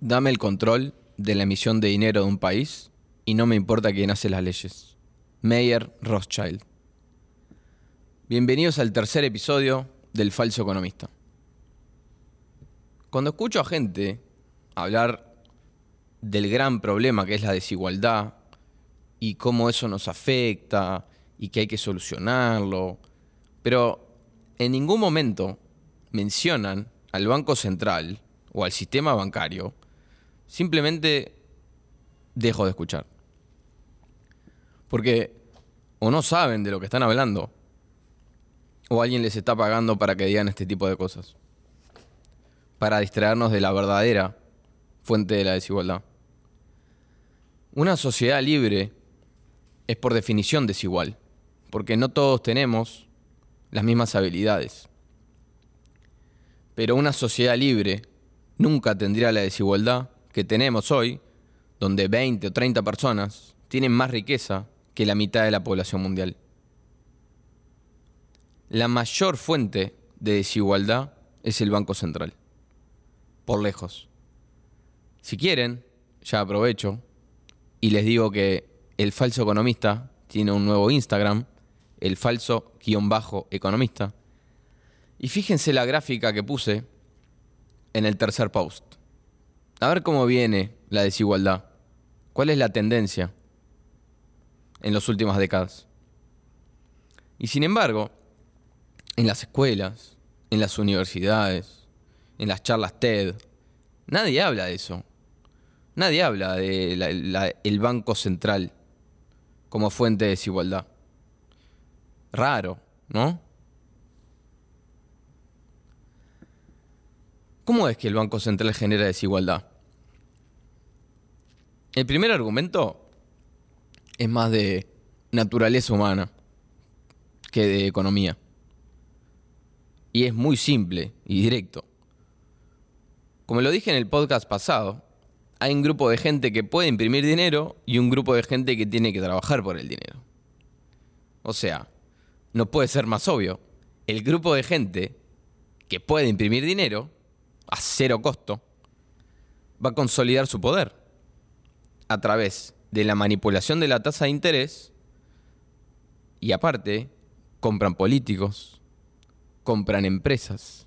Dame el control de la emisión de dinero de un país y no me importa quién hace las leyes. Mayer Rothschild. Bienvenidos al tercer episodio del Falso Economista. Cuando escucho a gente hablar del gran problema que es la desigualdad y cómo eso nos afecta y que hay que solucionarlo, pero en ningún momento mencionan al Banco Central o al sistema bancario, simplemente dejo de escuchar. Porque o no saben de lo que están hablando, o alguien les está pagando para que digan este tipo de cosas, para distraernos de la verdadera fuente de la desigualdad. Una sociedad libre es por definición desigual, porque no todos tenemos las mismas habilidades. Pero una sociedad libre nunca tendría la desigualdad que tenemos hoy, donde 20 o 30 personas tienen más riqueza que la mitad de la población mundial. La mayor fuente de desigualdad es el Banco Central, por lejos. Si quieren, ya aprovecho y les digo que el falso economista tiene un nuevo Instagram, el falso-economista. Y fíjense la gráfica que puse en el tercer post. A ver cómo viene la desigualdad. ¿Cuál es la tendencia en las últimas décadas? Y sin embargo, en las escuelas, en las universidades, en las charlas TED, nadie habla de eso. Nadie habla del Banco Central como fuente de desigualdad. Raro, ¿no? ¿Cómo es que el Banco Central genera desigualdad? El primer argumento es más de naturaleza humana que de economía. Y es muy simple y directo. Como lo dije en el podcast pasado, hay un grupo de gente que puede imprimir dinero y un grupo de gente que tiene que trabajar por el dinero. O sea, no puede ser más obvio. El grupo de gente que puede imprimir dinero a cero costo, va a consolidar su poder a través de la manipulación de la tasa de interés y aparte compran políticos, compran empresas,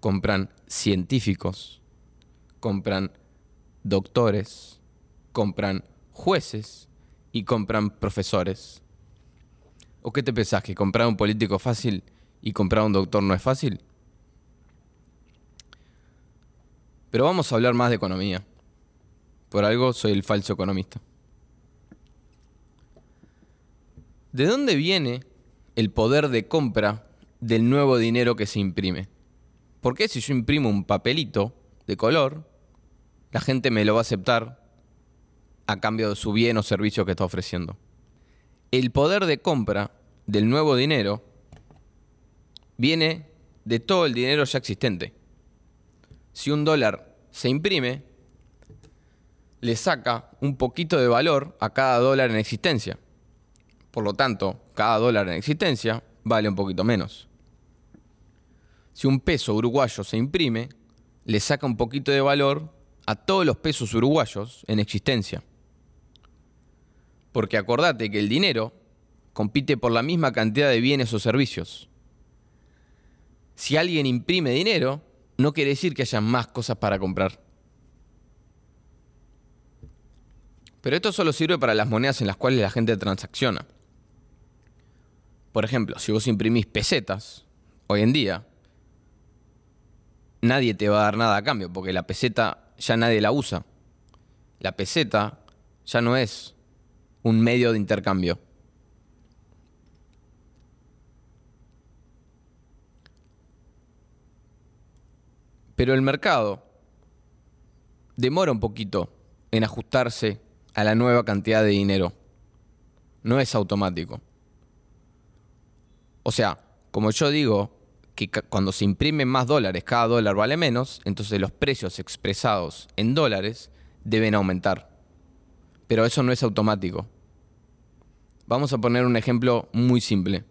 compran científicos, compran doctores, compran jueces y compran profesores. ¿O qué te pensás? ¿Que comprar un político fácil y comprar un doctor no es fácil? Pero vamos a hablar más de economía. Por algo soy el falso economista. ¿De dónde viene el poder de compra del nuevo dinero que se imprime? ¿Por qué si yo imprimo un papelito de color, la gente me lo va a aceptar a cambio de su bien o servicio que está ofreciendo? El poder de compra del nuevo dinero viene de todo el dinero ya existente si un dólar se imprime, le saca un poquito de valor a cada dólar en existencia. Por lo tanto, cada dólar en existencia vale un poquito menos. Si un peso uruguayo se imprime, le saca un poquito de valor a todos los pesos uruguayos en existencia. Porque acordate que el dinero compite por la misma cantidad de bienes o servicios. Si alguien imprime dinero, no quiere decir que haya más cosas para comprar. Pero esto solo sirve para las monedas en las cuales la gente transacciona. Por ejemplo, si vos imprimís pesetas, hoy en día, nadie te va a dar nada a cambio, porque la peseta ya nadie la usa. La peseta ya no es un medio de intercambio. Pero el mercado demora un poquito en ajustarse a la nueva cantidad de dinero. No es automático. O sea, como yo digo, que cuando se imprimen más dólares, cada dólar vale menos, entonces los precios expresados en dólares deben aumentar. Pero eso no es automático. Vamos a poner un ejemplo muy simple.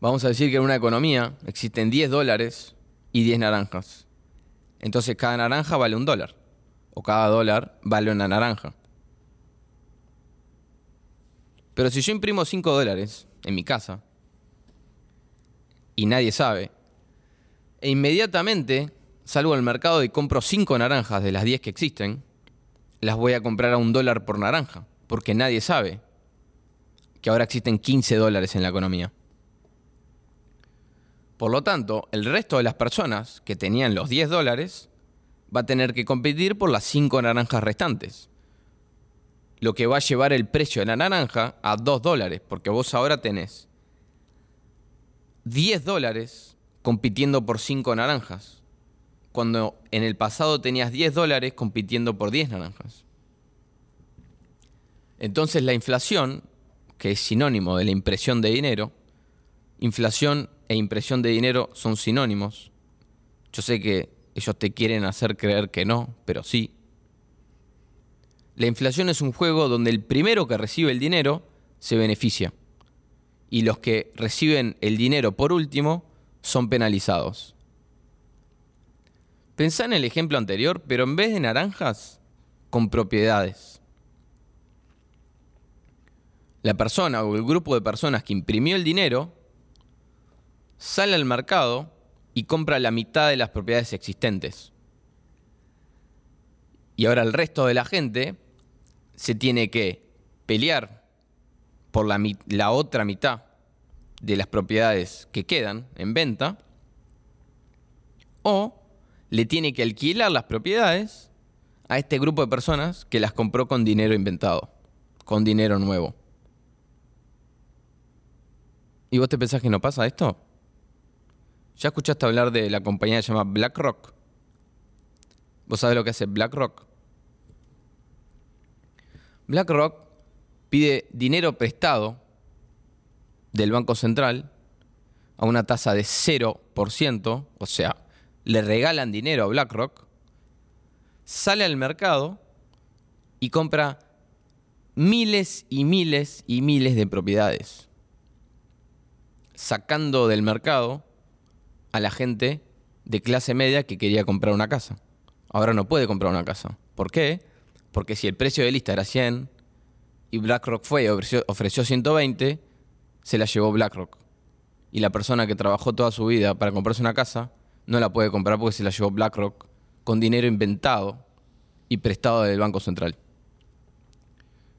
Vamos a decir que en una economía existen 10 dólares y 10 naranjas. Entonces cada naranja vale un dólar. O cada dólar vale una naranja. Pero si yo imprimo 5 dólares en mi casa y nadie sabe, e inmediatamente salgo al mercado y compro 5 naranjas de las 10 que existen, las voy a comprar a un dólar por naranja, porque nadie sabe que ahora existen 15 dólares en la economía. Por lo tanto, el resto de las personas que tenían los 10 dólares va a tener que competir por las 5 naranjas restantes. Lo que va a llevar el precio de la naranja a 2 dólares, porque vos ahora tenés 10 dólares compitiendo por 5 naranjas, cuando en el pasado tenías 10 dólares compitiendo por 10 naranjas. Entonces la inflación, que es sinónimo de la impresión de dinero, inflación e impresión de dinero son sinónimos. Yo sé que ellos te quieren hacer creer que no, pero sí. La inflación es un juego donde el primero que recibe el dinero se beneficia y los que reciben el dinero por último son penalizados. Pensá en el ejemplo anterior, pero en vez de naranjas, con propiedades. La persona o el grupo de personas que imprimió el dinero sale al mercado y compra la mitad de las propiedades existentes. Y ahora el resto de la gente se tiene que pelear por la, la, otra mitad de las propiedades que quedan en venta o le tiene que alquilar las propiedades a este grupo de personas que las compró con dinero inventado, con dinero nuevo. ¿Y vos te pensás que no pasa esto? ¿Ya escuchaste hablar de la compañía que se llama BlackRock? ¿Vos sabés lo que hace BlackRock? BlackRock pide dinero prestado del Banco Central a una tasa de 0%, o sea, le regalan dinero a BlackRock, sale al mercado y compra miles y miles y miles de propiedades, sacando del mercado a la gente de clase media que quería comprar una casa. Ahora no puede comprar una casa. ¿Por qué? Porque si el precio de lista era 100 y BlackRock fue y ofreció, ofreció 120, se la llevó BlackRock. Y la persona que trabajó toda su vida para comprarse una casa no la puede comprar porque se la llevó BlackRock con dinero inventado y prestado del Banco Central.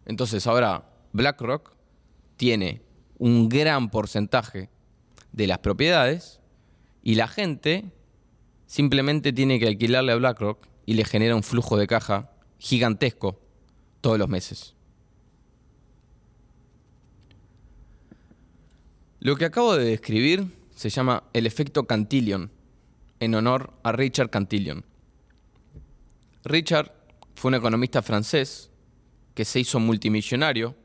Entonces ahora BlackRock tiene un gran porcentaje de las propiedades y la gente simplemente tiene que alquilarle a BlackRock y le genera un flujo de caja gigantesco todos los meses. Lo que acabo de describir se llama el efecto Cantillon, en honor a Richard Cantillon. Richard fue un economista francés que se hizo multimillonario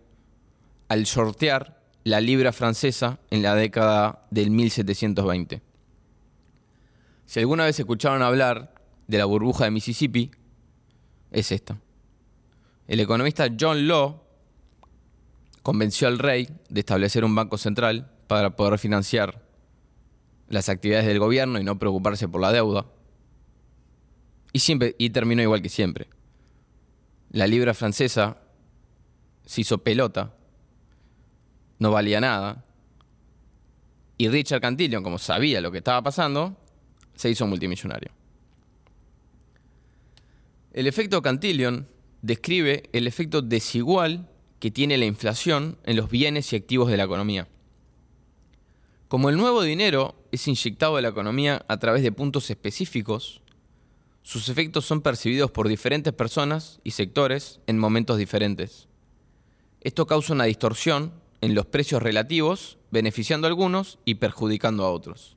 al sortear la libra francesa en la década del 1720. Si alguna vez escucharon hablar de la burbuja de Mississippi, es esta. El economista John Law convenció al rey de establecer un banco central para poder financiar las actividades del gobierno y no preocuparse por la deuda. Y, siempre, y terminó igual que siempre. La libra francesa se hizo pelota, no valía nada. Y Richard Cantillon, como sabía lo que estaba pasando, se hizo multimillonario. El efecto Cantillon describe el efecto desigual que tiene la inflación en los bienes y activos de la economía. Como el nuevo dinero es inyectado a la economía a través de puntos específicos, sus efectos son percibidos por diferentes personas y sectores en momentos diferentes. Esto causa una distorsión en los precios relativos, beneficiando a algunos y perjudicando a otros.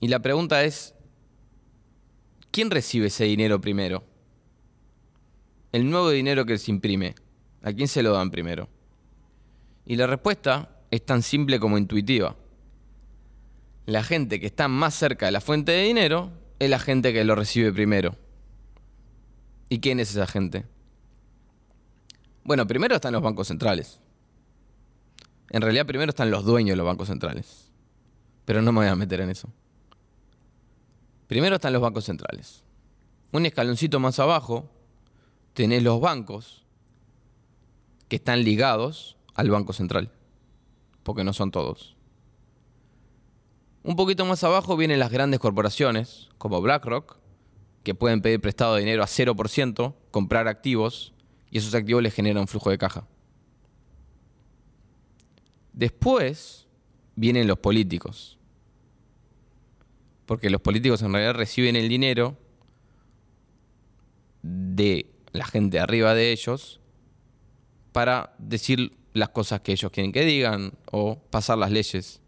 Y la pregunta es, ¿quién recibe ese dinero primero? El nuevo dinero que se imprime, ¿a quién se lo dan primero? Y la respuesta es tan simple como intuitiva. La gente que está más cerca de la fuente de dinero es la gente que lo recibe primero. ¿Y quién es esa gente? Bueno, primero están los bancos centrales. En realidad primero están los dueños de los bancos centrales. Pero no me voy a meter en eso. Primero están los bancos centrales. Un escaloncito más abajo tenés los bancos que están ligados al Banco Central, porque no son todos. Un poquito más abajo vienen las grandes corporaciones, como BlackRock, que pueden pedir prestado dinero a 0%, comprar activos, y esos activos les generan un flujo de caja. Después vienen los políticos, porque los políticos en realidad reciben el dinero de la gente arriba de ellos para decir las cosas que ellos quieren que digan o pasar las leyes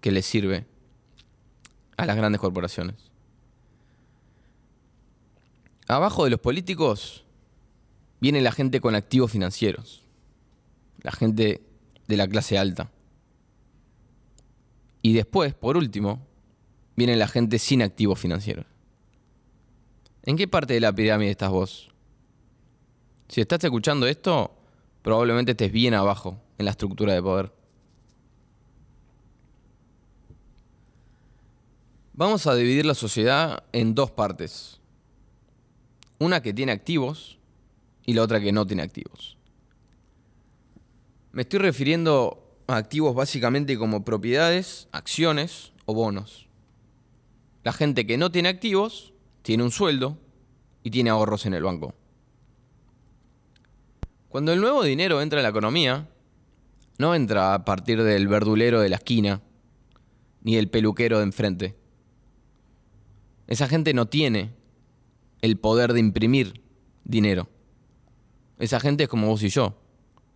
que les sirve a las grandes corporaciones. Abajo de los políticos viene la gente con activos financieros, la gente de la clase alta. Y después, por último, viene la gente sin activos financieros. ¿En qué parte de la pirámide estás vos? Si estás escuchando esto, probablemente estés bien abajo en la estructura de poder. Vamos a dividir la sociedad en dos partes. Una que tiene activos y la otra que no tiene activos. Me estoy refiriendo a activos básicamente como propiedades, acciones o bonos. La gente que no tiene activos tiene un sueldo y tiene ahorros en el banco. Cuando el nuevo dinero entra en la economía, no entra a partir del verdulero de la esquina, ni del peluquero de enfrente. Esa gente no tiene el poder de imprimir dinero. Esa gente es como vos y yo.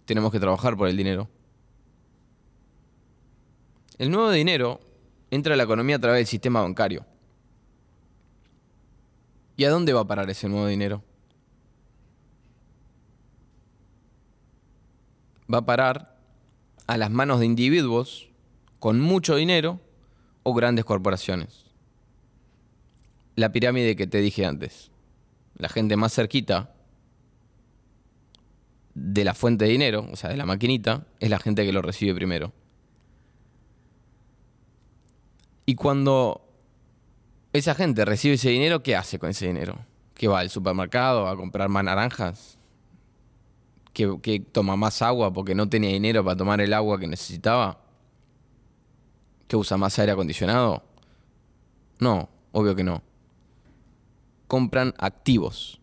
Tenemos que trabajar por el dinero. El nuevo dinero entra a la economía a través del sistema bancario. ¿Y a dónde va a parar ese nuevo dinero? va a parar a las manos de individuos con mucho dinero o grandes corporaciones. La pirámide que te dije antes. La gente más cerquita de la fuente de dinero, o sea, de la maquinita, es la gente que lo recibe primero. Y cuando esa gente recibe ese dinero, ¿qué hace con ese dinero? ¿Qué va al supermercado a comprar más naranjas? que, toma más agua porque no tenía dinero para tomar el agua que necesitaba? ¿Que usa más aire acondicionado? No, obvio que no. Compran activos.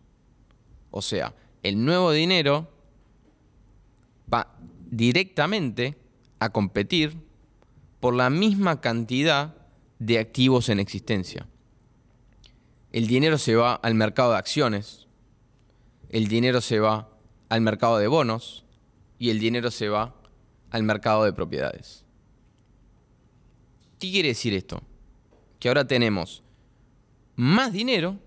O sea, el nuevo dinero va directamente a competir por la misma cantidad de activos en existencia. El dinero se va al mercado de acciones, el dinero se va al mercado de bonos y el dinero se va al mercado de propiedades. ¿Qué quiere decir esto? Que ahora tenemos más dinero,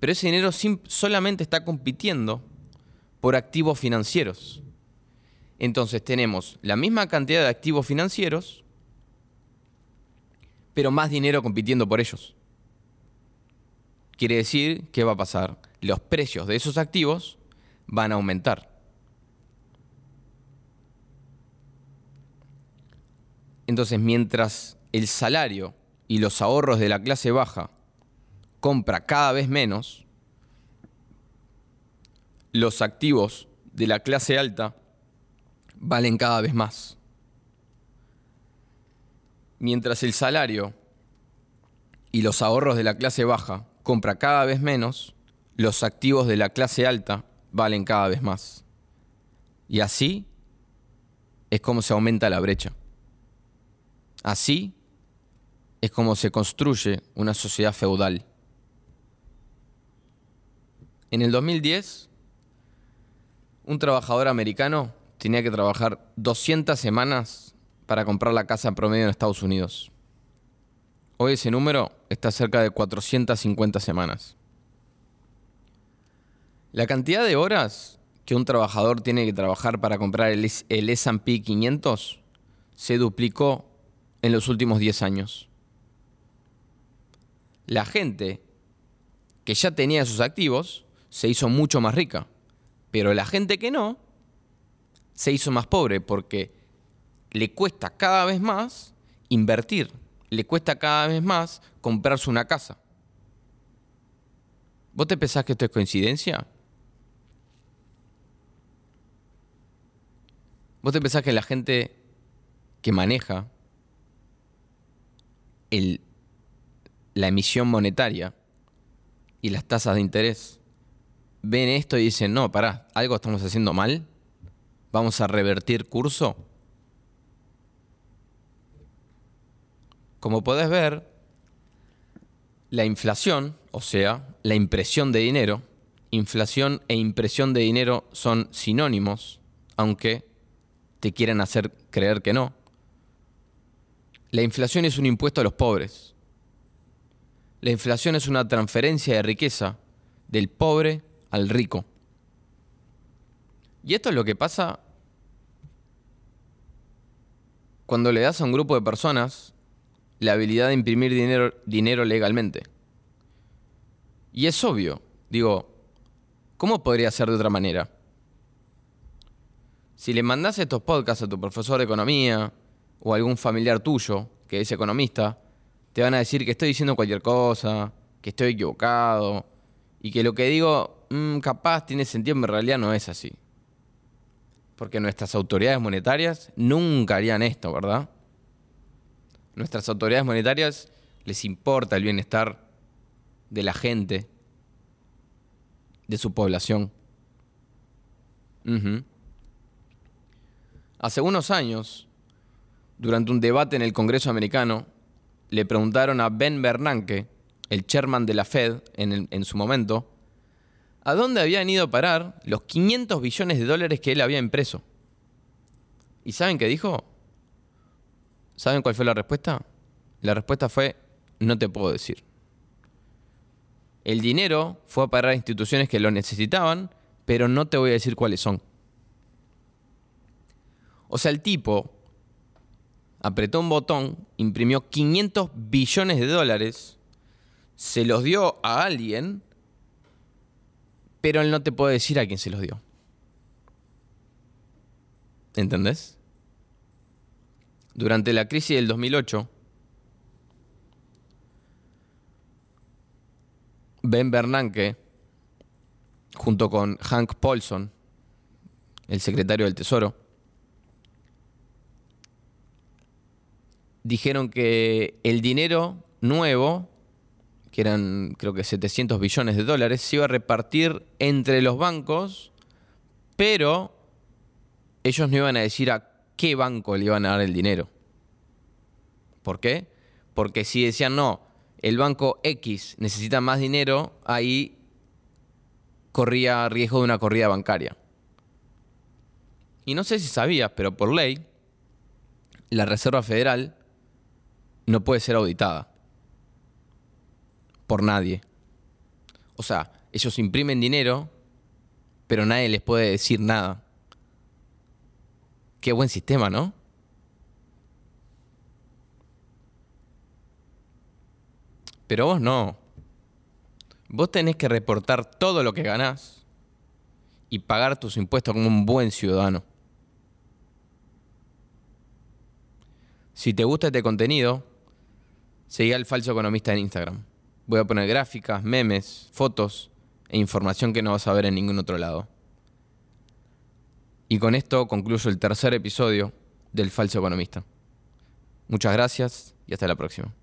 pero ese dinero solamente está compitiendo por activos financieros. Entonces tenemos la misma cantidad de activos financieros, pero más dinero compitiendo por ellos. Quiere decir que va a pasar los precios de esos activos van a aumentar. Entonces, mientras el salario y los ahorros de la clase baja compra cada vez menos, los activos de la clase alta valen cada vez más. Mientras el salario y los ahorros de la clase baja compra cada vez menos, los activos de la clase alta valen cada vez más. Y así es como se aumenta la brecha. Así es como se construye una sociedad feudal. En el 2010, un trabajador americano tenía que trabajar 200 semanas para comprar la casa promedio en Estados Unidos. Hoy ese número está cerca de 450 semanas. La cantidad de horas que un trabajador tiene que trabajar para comprar el, SP 500 se duplicó en los últimos 10 años. La gente que ya tenía sus activos se hizo mucho más rica, pero la gente que no se hizo más pobre porque le cuesta cada vez más invertir, le cuesta cada vez más comprarse una casa, ¿Vos te pensás que esto es coincidencia? ¿Vos te pensás que la gente que maneja el, la emisión monetaria y las tasas de interés ven esto y dicen, no, pará, algo estamos haciendo mal? ¿Vamos a revertir curso? Como podés ver, la inflación, o sea, la impresión de dinero, inflación e impresión de dinero son sinónimos, aunque te quieran hacer creer que no. La inflación es un impuesto a los pobres. La inflación es una transferencia de riqueza del pobre al rico. Y esto es lo que pasa cuando le das a un grupo de personas la habilidad de imprimir dinero, dinero legalmente. Y es obvio, digo, ¿cómo podría ser de otra manera? Si le mandás estos podcasts a tu profesor de economía o a algún familiar tuyo que es economista, te van a decir que estoy diciendo cualquier cosa, que estoy equivocado y que lo que digo mm, capaz tiene sentido, pero en realidad no es así. Porque nuestras autoridades monetarias nunca harían esto, ¿verdad? Nuestras autoridades monetarias les importa el bienestar de la gente, de su población. Hace unos años, durante un debate en el Congreso americano, le preguntaron a Ben Bernanke, el chairman de la Fed en, en su momento, a dónde habían ido a parar los 500 billones de dólares que él había impreso. ¿Y saben qué dijo? ¿Saben cuál fue la respuesta? La respuesta fue, no te puedo decir. El dinero fue a parar a instituciones que lo necesitaban, pero no te voy a decir cuáles son. O sea, el tipo apretó un botón, imprimió 500 billones de dólares, se los dio a alguien, pero él no te puede decir a quién se los dio. ¿Entendés? Durante la crisis del 2008, Ben Bernanke, junto con Hank Paulson, el secretario del Tesoro, dijeron que el dinero nuevo, que eran creo que 700 billones de dólares, se iba a repartir entre los bancos, pero ellos no iban a decir a qué banco le iban a dar el dinero. ¿Por qué? Porque si decían no, el banco X necesita más dinero, ahí corría riesgo de una corrida bancaria. Y no sé si sabías, pero por ley, la Reserva Federal no puede ser auditada por nadie. O sea, ellos imprimen dinero, pero nadie les puede decir nada. Qué buen sistema, ¿no? Pero vos no. Vos tenés que reportar todo lo que ganás y pagar tus impuestos como un buen ciudadano. Si te gusta este contenido, seguí al falso economista en Instagram. Voy a poner gráficas, memes, fotos e información que no vas a ver en ningún otro lado. Y con esto concluyo el tercer episodio del falso economista. Muchas gracias y hasta la próxima.